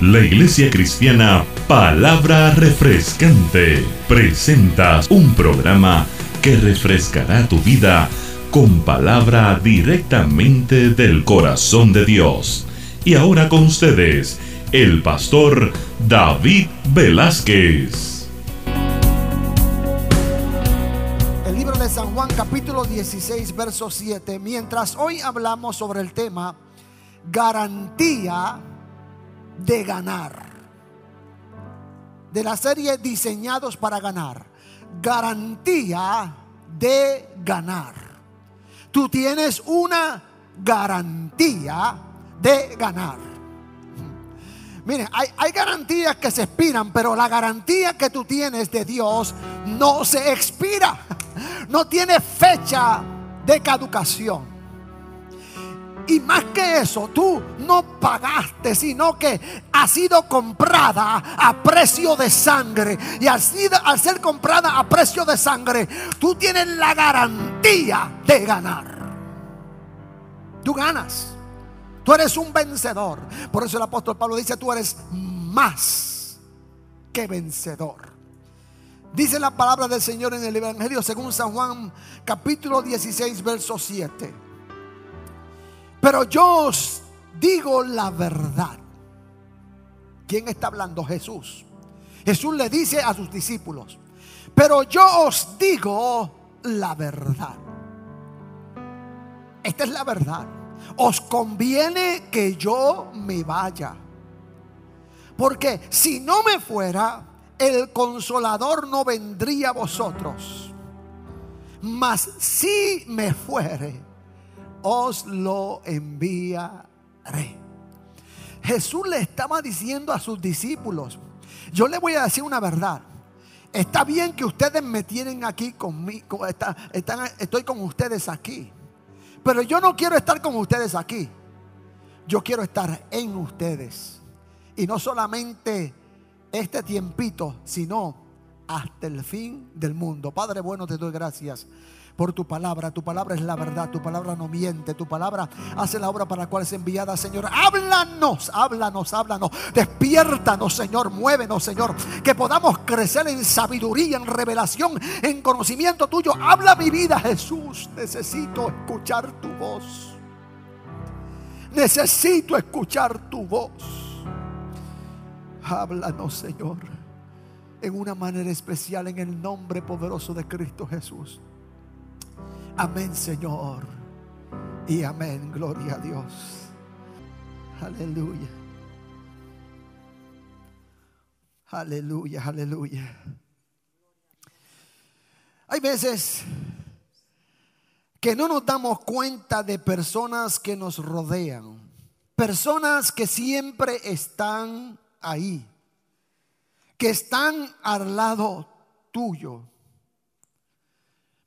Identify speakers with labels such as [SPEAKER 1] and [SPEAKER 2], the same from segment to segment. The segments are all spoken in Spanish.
[SPEAKER 1] La Iglesia Cristiana Palabra Refrescante presenta un programa que refrescará tu vida con palabra directamente del corazón de Dios. Y ahora con ustedes, el pastor David Velázquez.
[SPEAKER 2] El libro de San Juan capítulo 16, verso 7. Mientras hoy hablamos sobre el tema garantía de ganar. De la serie Diseñados para ganar. Garantía de ganar. Tú tienes una garantía de ganar. Mire, hay, hay, garantías que se expiran, pero la garantía que tú tienes de Dios no se expira. No tiene fecha de caducación. Y más que eso, tú no pagaste, sino que ha sido comprada a precio de sangre. Y al, al ser comprada a precio de sangre, tú tienes la garantía de ganar. Tú ganas. Tú eres un vencedor. Por eso el apóstol Pablo dice, tú eres más que vencedor. Dice la palabra del Señor en el Evangelio según San Juan capítulo 16, verso 7. Pero yo os digo la verdad. ¿Quién está hablando? Jesús. Jesús le dice a sus discípulos, pero yo os digo la verdad. Esta es la verdad. Os conviene que yo me vaya. Porque si no me fuera, el consolador no vendría a vosotros. Mas si me fuere, os lo enviaré. Jesús le estaba diciendo a sus discípulos, yo le voy a decir una verdad. Está bien que ustedes me tienen aquí conmigo, estoy con ustedes aquí. Pero yo no quiero estar con ustedes aquí. Yo quiero estar en ustedes. Y no solamente este tiempito, sino hasta el fin del mundo. Padre bueno, te doy gracias por tu palabra. Tu palabra es la verdad, tu palabra no miente, tu palabra hace la obra para la cual es enviada, Señor. Háblanos, háblanos, háblanos. Despiértanos, Señor, muévenos, Señor. Que podamos crecer en sabiduría, en revelación, en conocimiento tuyo. Habla mi vida, Jesús. Necesito escuchar tu voz. Necesito escuchar tu voz. Háblanos, Señor, en una manera especial en el nombre poderoso de Cristo Jesús. Amén, Señor. Y amén. Gloria a Dios. Aleluya. Aleluya, aleluya. Hay veces que no nos damos cuenta de personas que nos rodean. Personas que siempre están ahí. Que están al lado tuyo.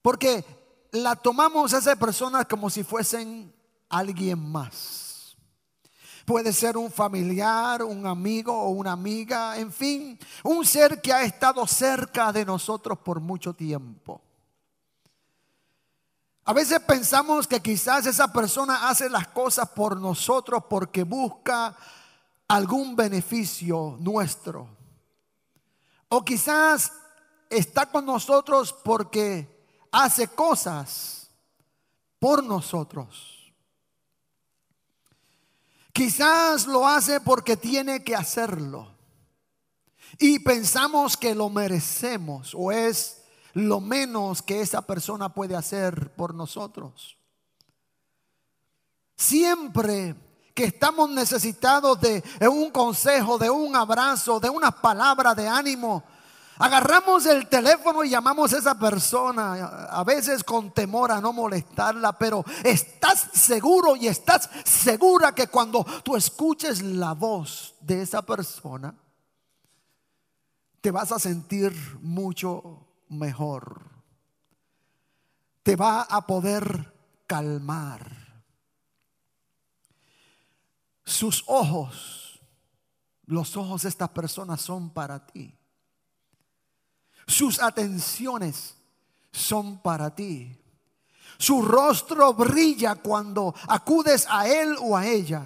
[SPEAKER 2] Porque la tomamos a esa persona como si fuesen alguien más. Puede ser un familiar, un amigo o una amiga, en fin, un ser que ha estado cerca de nosotros por mucho tiempo. A veces pensamos que quizás esa persona hace las cosas por nosotros porque busca algún beneficio nuestro. O quizás está con nosotros porque hace cosas por nosotros. Quizás lo hace porque tiene que hacerlo. Y pensamos que lo merecemos o es lo menos que esa persona puede hacer por nosotros. Siempre que estamos necesitados de un consejo, de un abrazo, de una palabra de ánimo, Agarramos el teléfono y llamamos a esa persona, a veces con temor a no molestarla, pero estás seguro y estás segura que cuando tú escuches la voz de esa persona, te vas a sentir mucho mejor. Te va a poder calmar. Sus ojos, los ojos de estas personas son para ti. Sus atenciones son para ti. Su rostro brilla cuando acudes a él o a ella.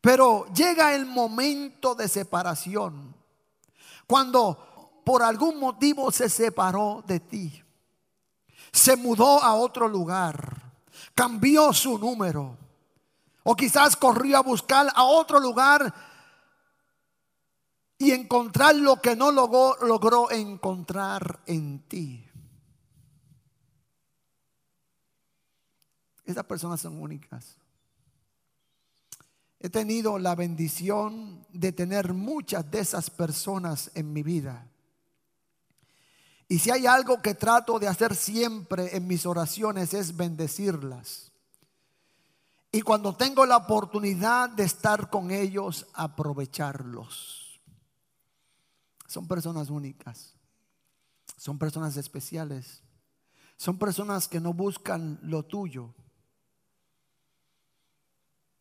[SPEAKER 2] Pero llega el momento de separación. Cuando por algún motivo se separó de ti. Se mudó a otro lugar. Cambió su número. O quizás corrió a buscar a otro lugar y encontrar lo que no logró, logró encontrar en ti. Esas personas son únicas. He tenido la bendición de tener muchas de esas personas en mi vida. Y si hay algo que trato de hacer siempre en mis oraciones es bendecirlas. Y cuando tengo la oportunidad de estar con ellos, aprovecharlos. Son personas únicas. Son personas especiales. Son personas que no buscan lo tuyo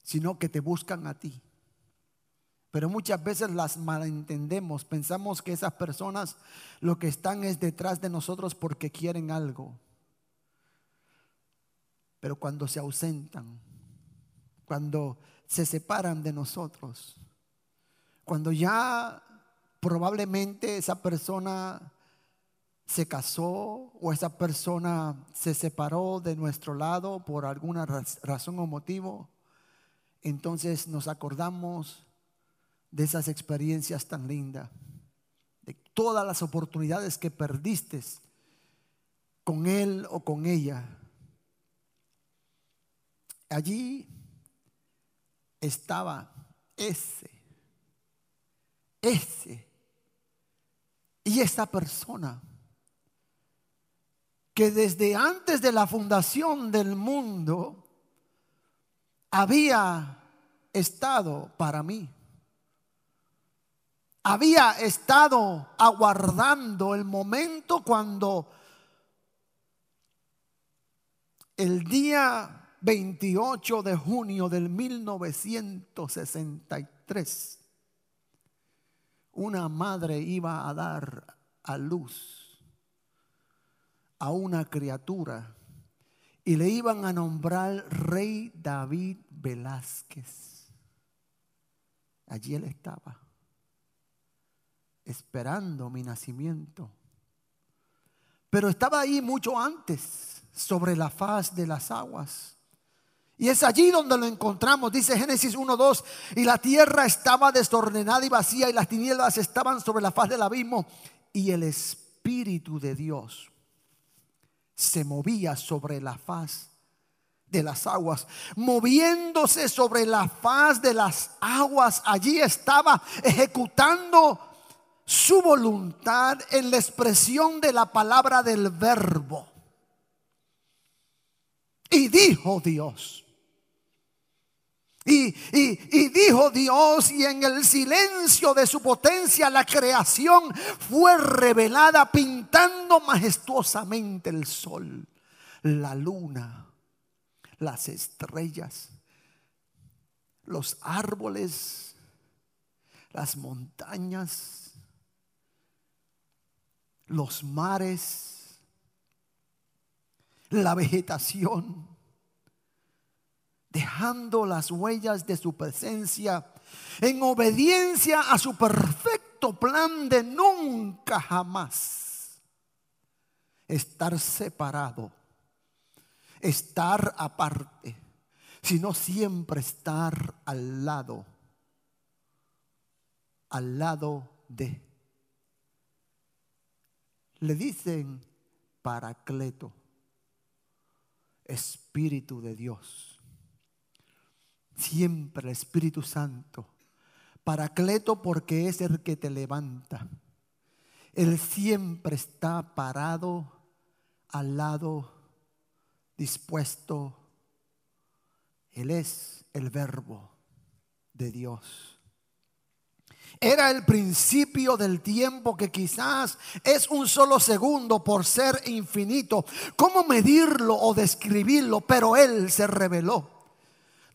[SPEAKER 2] sino que te buscan a ti. Pero muchas veces las malentendemos, pensamos que esas personas lo que están es detrás de nosotros porque quieren algo. Pero cuando se ausentan, cuando se separan de nosotros, cuando ya probablemente esa persona se casó o esa persona se separó de nuestro lado por alguna razón o motivo, entonces nos acordamos de esas experiencias tan lindas, de todas las oportunidades que perdiste con él o con ella. Allí estaba ese, ese y esa persona que desde antes de la fundación del mundo había estado para mí. Había estado aguardando el momento cuando el día 28 de junio del 1963 una madre iba a dar a luz a una criatura y le iban a nombrar Rey David Velázquez. Allí él estaba, esperando mi nacimiento. Pero estaba ahí mucho antes, sobre la faz de las aguas. Y es allí donde lo encontramos, dice Génesis 1.2, y la tierra estaba desordenada y vacía y las tinieblas estaban sobre la faz del abismo y el Espíritu de Dios se movía sobre la faz de las aguas, moviéndose sobre la faz de las aguas. Allí estaba ejecutando su voluntad en la expresión de la palabra del verbo. Y dijo Dios, y, dijo Dios, y en el silencio de su potencia la creación fue revelada pintando majestuosamente el sol, la luna, las estrellas, los árboles, las montañas, los mares, la vegetación dejando las huellas de su presencia en obediencia a su perfecto plan de nunca jamás estar separado, estar aparte, sino siempre estar al lado, al lado de. Le dicen Paracleto, Espíritu de Dios siempre el Espíritu Santo. Paracleto porque es el que te levanta. Él siempre está parado al lado, dispuesto. Él es el verbo de Dios. Era el principio del tiempo que quizás es un solo segundo por ser infinito. ¿Cómo medirlo o describirlo? Pero Él se reveló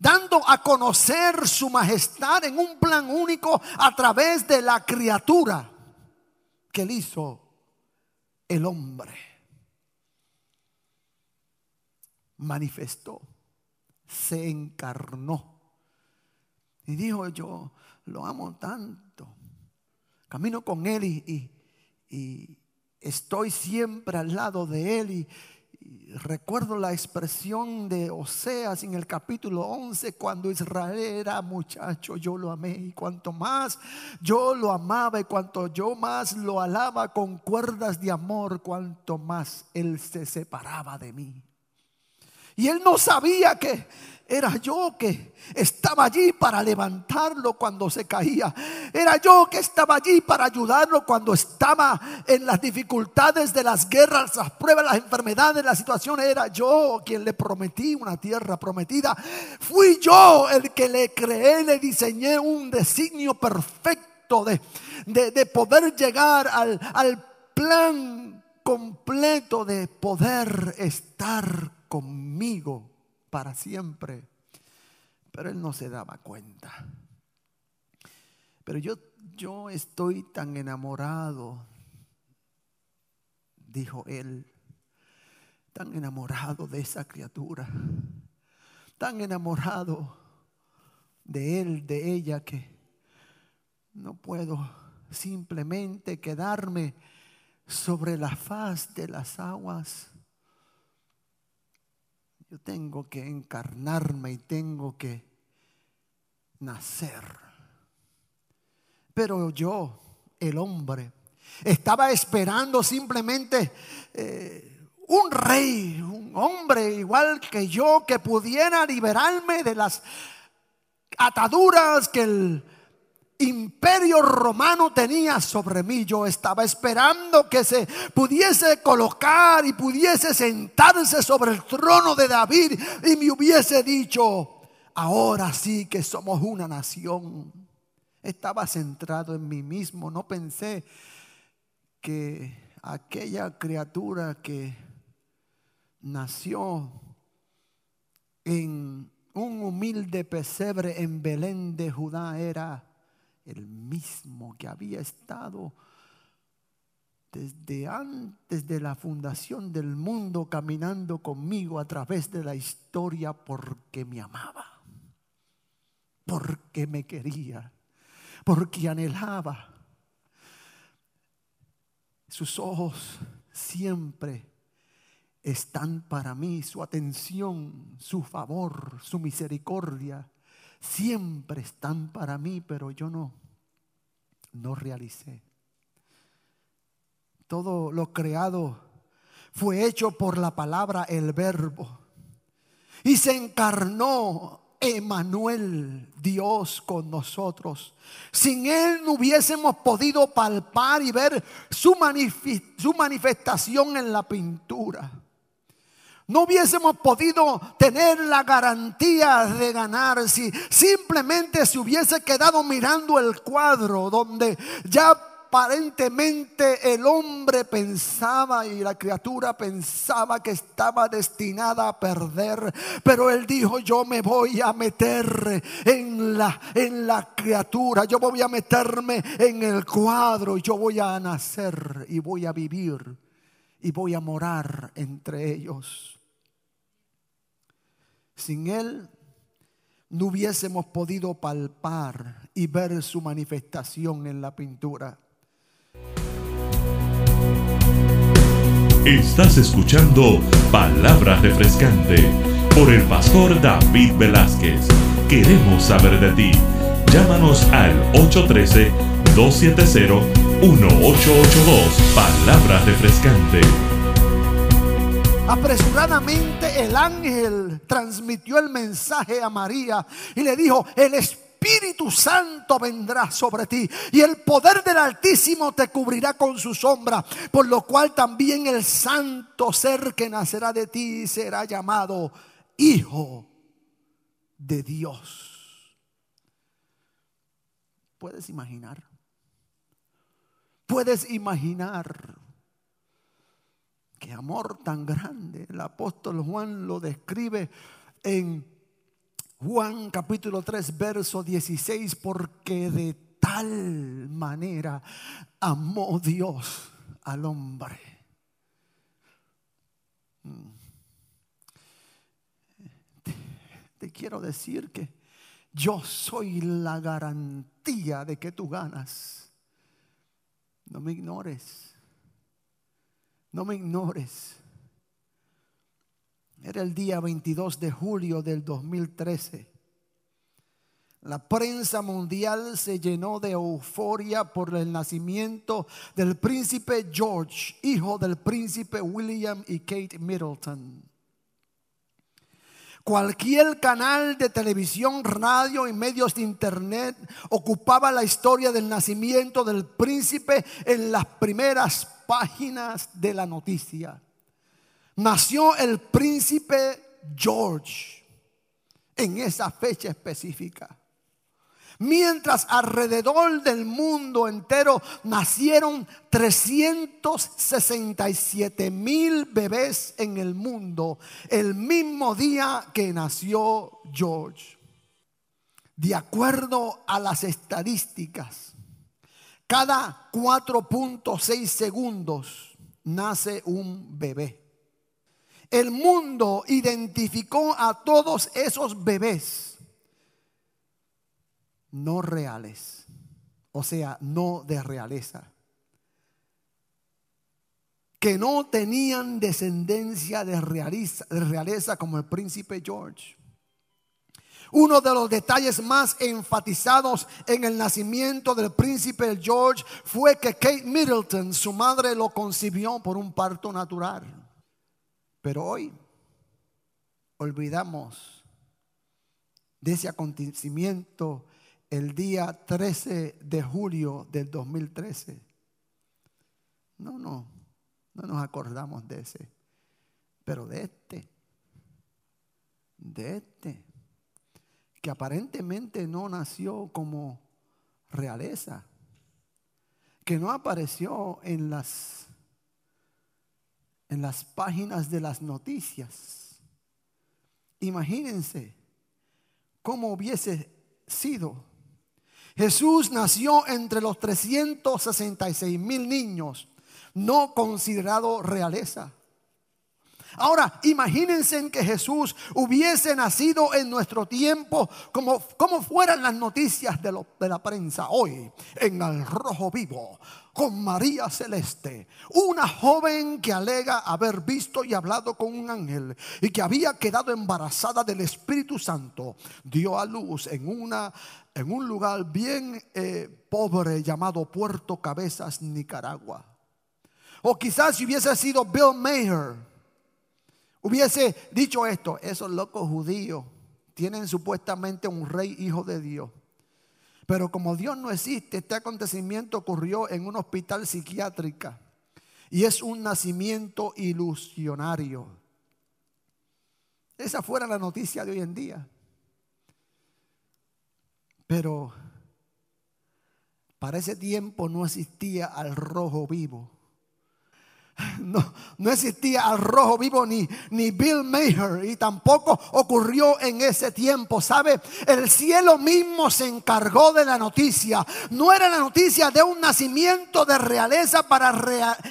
[SPEAKER 2] dando a conocer su majestad en un plan único a través de la criatura que él hizo el hombre. Manifestó, se encarnó, Y dijo, yo lo amo tanto. Camino con Él y, y estoy siempre al lado de Él y, recuerdo la expresión de Oseas en el capítulo 11, cuando Israel era muchacho, yo lo amé y cuanto más yo lo amaba y cuanto yo más lo alaba con cuerdas de amor, cuanto más Él se separaba de mí. Y Él no sabía que era yo que estaba allí para levantarlo cuando se caía. Era yo que estaba allí para ayudarlo cuando estaba en las dificultades de las guerras, las pruebas, las enfermedades, las situaciones. Era yo quien le prometí una tierra prometida. Fui yo el que le creé, le diseñé un designio perfecto de, de, poder llegar al, al plan completo de poder estar conmigo para siempre. Pero él no se daba cuenta. Pero yo, yo estoy tan enamorado, dijo él, tan enamorado de esa criatura, tan enamorado de él, de ella, que no puedo simplemente quedarme sobre la faz de las aguas yo tengo que encarnarme y tengo que nacer. Pero yo, el hombre, estaba esperando simplemente eh, un rey, un hombre igual que yo, que pudiera liberarme de las ataduras que el imperio romano tenía sobre mí. Yo estaba esperando que se pudiese colocar y pudiese sentarse sobre el trono de David y me hubiese dicho, ahora sí que somos una nación. Estaba centrado en mí mismo, no pensé que aquella criatura que nació en un humilde pesebre en Belén de Judá era el mismo que había estado desde antes de la fundación del mundo caminando conmigo a través de la historia porque me amaba, porque me quería, porque anhelaba. Sus ojos siempre están para mí, su atención, su favor, su misericordia siempre están para mí, pero yo no, no realicé. Todo lo creado fue hecho por la palabra, el verbo. Y se encarnó Emanuel, Dios con nosotros. Sin Él no hubiésemos podido palpar y ver su, su manifestación en la pintura no hubiésemos podido tener la garantía de ganar si simplemente se hubiese quedado mirando el cuadro donde ya aparentemente el hombre pensaba y la criatura pensaba que estaba destinada a perder, pero él dijo, yo me voy a meter en la en la criatura, yo voy a meterme en el cuadro, yo voy a nacer y voy a vivir y voy a morar entre ellos. Sin Él no hubiésemos podido palpar y ver su manifestación en la pintura.
[SPEAKER 1] Estás escuchando Palabra Refrescante por el pastor David Velázquez. Queremos saber de ti. Llámanos al 813-270-1882. Palabra Refrescante.
[SPEAKER 2] Apresuradamente el ángel transmitió el mensaje a María y le dijo, el Espíritu Santo vendrá sobre ti y el poder del Altísimo te cubrirá con su sombra, por lo cual también el santo ser que nacerá de ti será llamado Hijo de Dios. ¿Puedes imaginar? ¿Puedes imaginar Qué amor tan grande. El apóstol Juan lo describe en Juan capítulo 3, verso 16, porque de tal manera amó Dios al hombre. Mm. Te, quiero decir que yo soy la garantía de que tú ganas. No me ignores. No me ignores. Era el día 22 de julio del 2013. La prensa mundial se llenó de euforia por el nacimiento del príncipe George, hijo del príncipe William y Kate Middleton. Cualquier canal de televisión, radio y medios de internet ocupaba la historia del nacimiento del príncipe en las primeras páginas de la noticia. Nació el príncipe George en esa fecha específica. Mientras alrededor del mundo entero nacieron 367 mil bebés en el mundo el mismo día que nació George. De acuerdo a las estadísticas, cada 4.6 segundos nace un bebé. El mundo identificó a todos esos bebés no reales, o sea, no de realeza, que no tenían descendencia de realeza, de realeza como el príncipe George. Uno de los detalles más enfatizados en el nacimiento del príncipe George fue que Kate Middleton, su madre, lo concibió por un parto natural. Pero hoy olvidamos de ese acontecimiento el día 13 de julio del 2013. No, no, no nos acordamos de ese, pero de este, de este, que aparentemente no nació como realeza, que no apareció en las en las páginas de las noticias. Imagínense cómo hubiese sido Jesús nació entre los 366 mil niños, no considerado realeza. Ahora, imagínense que Jesús hubiese nacido en nuestro tiempo como, como fueran las noticias de, de la prensa hoy, en el rojo vivo, con María Celeste, una joven que alega haber visto y hablado con un ángel y que había quedado embarazada del Espíritu Santo, dio a luz en una en un lugar bien eh, pobre llamado Puerto Cabezas, Nicaragua. O quizás si hubiese sido Bill Maher, hubiese dicho esto, esos locos judíos tienen supuestamente un rey hijo de Dios. Pero como Dios no existe, este acontecimiento ocurrió en un hospital psiquiátrico y es un nacimiento ilusionario. Esa fuera la noticia de hoy en día. Pero para ese tiempo no existía al rojo vivo. No, no, existía al rojo vivo ni, ni Bill Maher y tampoco ocurrió en ese tiempo. ¿Sabe? El cielo mismo se encargó de la noticia. No era la noticia de un nacimiento de realeza para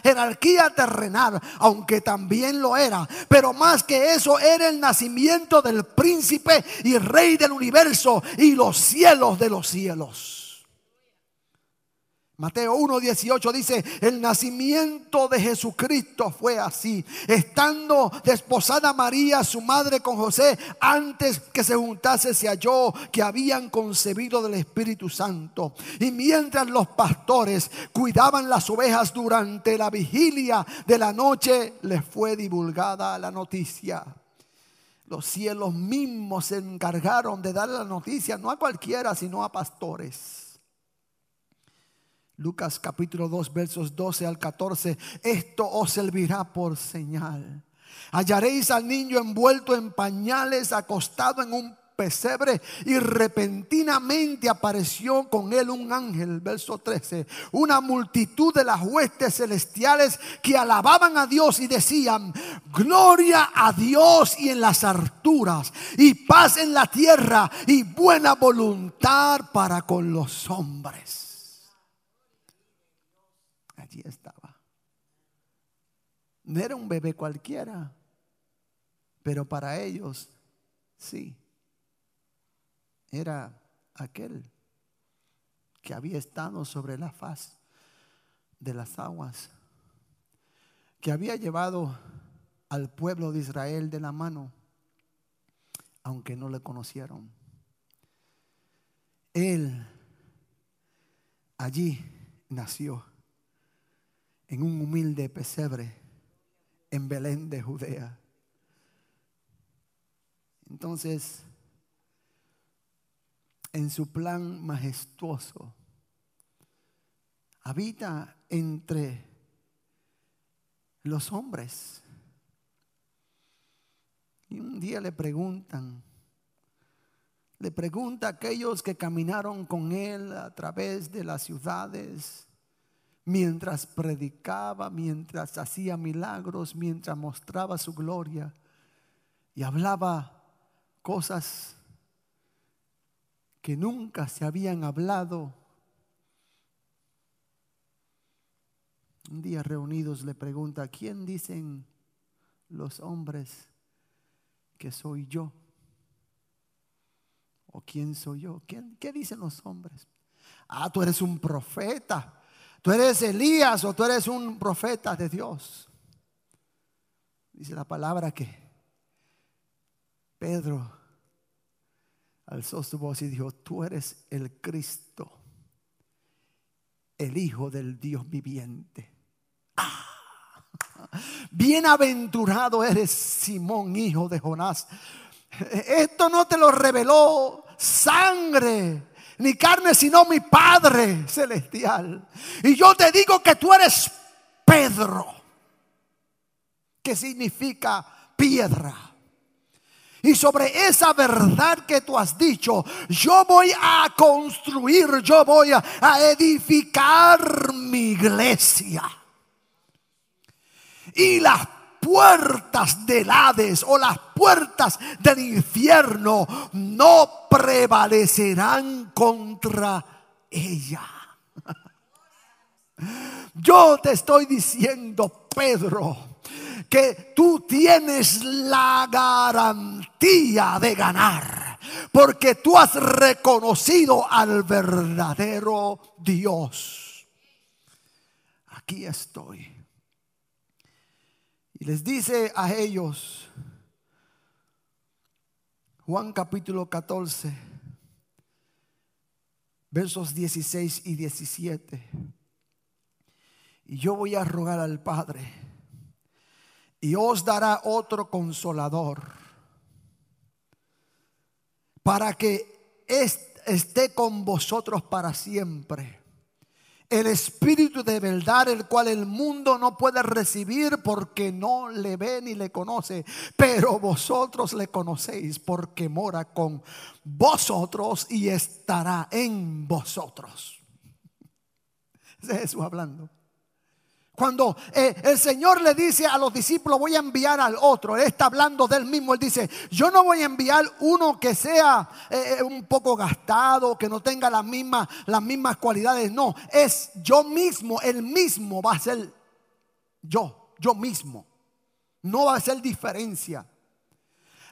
[SPEAKER 2] jerarquía terrenal, aunque también lo era. Pero más que eso era el nacimiento del príncipe y rey del universo y los cielos de los cielos. Mateo 1.18 dice, el nacimiento de Jesucristo fue así. Estando desposada María, su madre, con José, antes que se juntase, se halló que habían concebido del Espíritu Santo. Y mientras los pastores cuidaban las ovejas durante la vigilia de la noche, les fue divulgada la noticia. Los cielos mismos se encargaron de dar la noticia, no a cualquiera, sino a pastores. Lucas capítulo 2 versos 12 al 14. Esto os servirá por señal. Hallaréis al niño envuelto en pañales, acostado en un pesebre y repentinamente apareció con él un ángel, verso 13, una multitud de las huestes celestiales que alababan a Dios y decían, gloria a Dios y en las alturas y paz en la tierra y buena voluntad para con los hombres estaba. No era un bebé cualquiera, pero para ellos sí. era aquel que había estado sobre la faz de las aguas, que había llevado al pueblo de Israel de la mano, aunque no le conocieron. Él allí nació, en un humilde pesebre, en Belén de Judea. Entonces, en su plan majestuoso, habita entre los hombres. Y un día le preguntan, le pregunta a aquellos que caminaron con él a través de las ciudades, mientras predicaba, mientras hacía milagros, mientras mostraba su gloria y hablaba cosas que nunca se habían hablado. Un día reunidos le pregunta, ¿quién dicen los hombres que soy yo? ¿O quién soy yo? ¿Qué dicen los hombres? Ah, tú eres un profeta. Tú eres Elías o tú eres un profeta de Dios. Dice la palabra que Pedro alzó su voz y dijo, tú eres el Cristo, el Hijo del Dios viviente. Ah, bienaventurado eres Simón, hijo de Jonás. Esto no te lo reveló sangre ni carne, sino mi Padre celestial. Y yo te digo que tú eres Pedro, que significa piedra. Y sobre esa verdad que tú has dicho, yo voy a construir, yo voy a, edificar mi iglesia. Y las puertas del Hades o las puertas del infierno no prevalecerán contra ella. Yo te estoy diciendo, Pedro, que tú tienes la garantía de ganar. Porque tú has reconocido al verdadero Dios. Aquí estoy. Y les dice a ellos, Juan capítulo 14, versos 16 y 17. Y yo voy a rogar al Padre y os dará otro consolador para que esté con vosotros para siempre. El Espíritu de verdad, el cual el mundo no puede recibir porque no le ve ni le conoce, pero vosotros le conocéis porque mora con vosotros y estará en vosotros. Es Jesús hablando. Cuando eh, el Señor le dice a los discípulos, voy a enviar al otro, Él está hablando del mismo, Él dice, yo no voy a enviar uno que sea eh, eh, un poco gastado, que no tenga las mismas, las mismas cualidades, no, es yo mismo, Él mismo va a ser yo, yo mismo, no va a ser diferencia.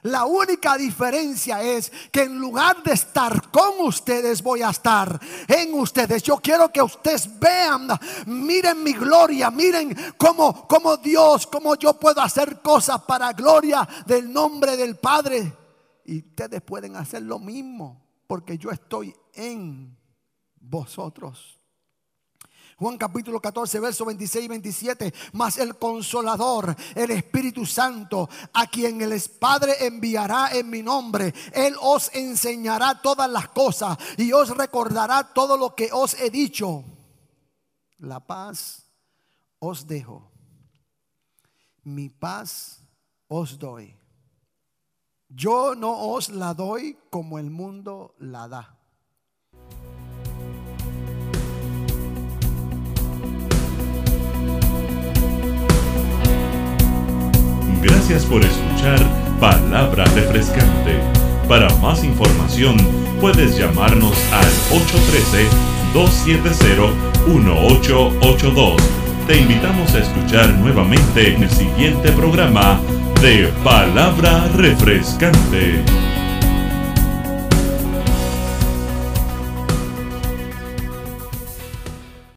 [SPEAKER 2] La única diferencia es que en lugar de estar con ustedes, voy a estar en ustedes. Yo quiero que ustedes vean, miren mi gloria, miren cómo, cómo Dios, cómo yo puedo hacer cosas para gloria del nombre del Padre. Y ustedes pueden hacer lo mismo, porque yo estoy en vosotros. Juan capítulo 14, verso 26 y 27. Mas el consolador, el Espíritu Santo, a quien el Padre enviará en mi nombre, Él os enseñará todas las cosas y os recordará todo lo que os he dicho. La paz os dejo. Mi paz os doy. Yo no os la doy como el mundo la da.
[SPEAKER 1] Gracias por escuchar Palabra Refrescante. Para más información puedes llamarnos al 813-270-1882. Te invitamos a escuchar nuevamente en el siguiente programa de Palabra Refrescante.